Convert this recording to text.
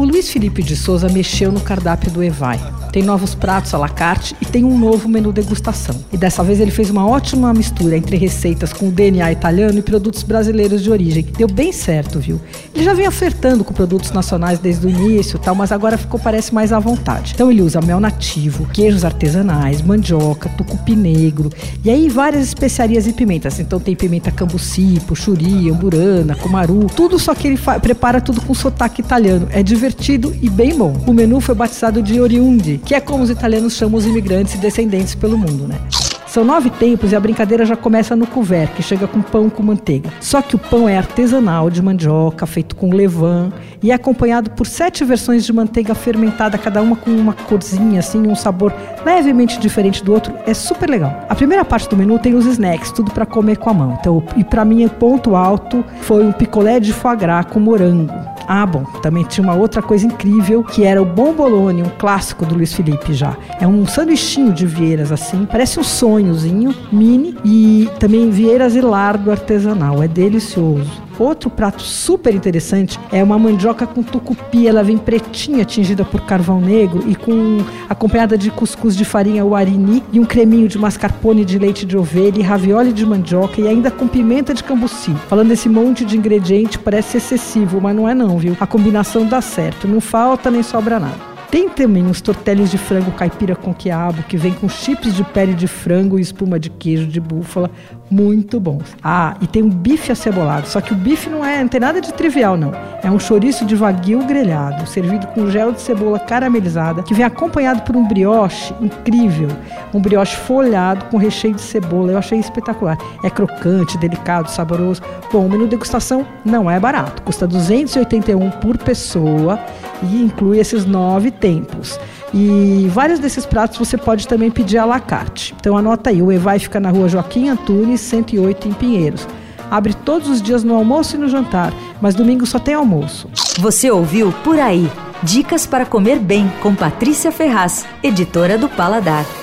O Luiz Felipe de Souza mexeu no cardápio do Evai. Tem novos pratos à la carte e tem um novo menu degustação. E dessa vez ele fez uma ótima mistura entre receitas com DNA italiano e produtos brasileiros de origem. Deu bem certo, viu? Ele já vem ofertando com produtos nacionais desde o início, tal, mas agora ficou parece mais à vontade. Então ele usa mel nativo, queijos artesanais, mandioca, tucupi negro e aí várias especiarias e pimentas. Então tem pimenta cambuci, puxuri, amburana, cumaru, tudo só que ele prepara tudo com sotaque italiano. É divertido e bem bom. O menu foi batizado de Oriundi, que é como os italianos chamam os imigrantes e descendentes pelo mundo, né? São nove tempos e a brincadeira já começa no couvert, que chega com pão com manteiga. Só que o pão é artesanal de mandioca, feito com levain e é acompanhado por sete versões de manteiga fermentada, cada uma com uma corzinha, assim, um sabor levemente diferente do outro. É super legal. A primeira parte do menu tem os snacks, tudo para comer com a mão. Então, e para mim, ponto alto foi um picolé de foie gras com morango. Ah, bom, também tinha uma outra coisa incrível, que era o bombolone, um clássico do Luiz Felipe já. É um sanduichinho de vieiras assim, parece um sonhozinho mini e também vieiras e lardo artesanal. É delicioso. Outro prato super interessante é uma mandioca com tucupi. Ela vem pretinha, tingida por carvão negro e com acompanhada de cuscuz de farinha uarini e um creminho de mascarpone de leite de ovelha e ravioli de mandioca e ainda com pimenta de cambuci. Falando desse monte de ingrediente, parece excessivo, mas não é não, viu? A combinação dá certo, não falta nem sobra nada. Tem também os tortelhos de frango caipira com quiabo, que vem com chips de pele de frango e espuma de queijo de búfala, muito bons. Ah, e tem um bife acebolado, só que o bife não é, não tem nada de trivial não. É um chouriço de wagyu grelhado, servido com gel de cebola caramelizada, que vem acompanhado por um brioche incrível, um brioche folhado com recheio de cebola. Eu achei espetacular. É crocante, delicado, saboroso. Bom, o menu degustação não é barato, custa 281 por pessoa e inclui esses nove tempos. E vários desses pratos você pode também pedir à la carte. Então anota aí, o Evai fica na rua Joaquim Antunes, 108 em Pinheiros. Abre todos os dias no almoço e no jantar, mas domingo só tem almoço. Você ouviu Por Aí. Dicas para comer bem com Patrícia Ferraz, editora do Paladar.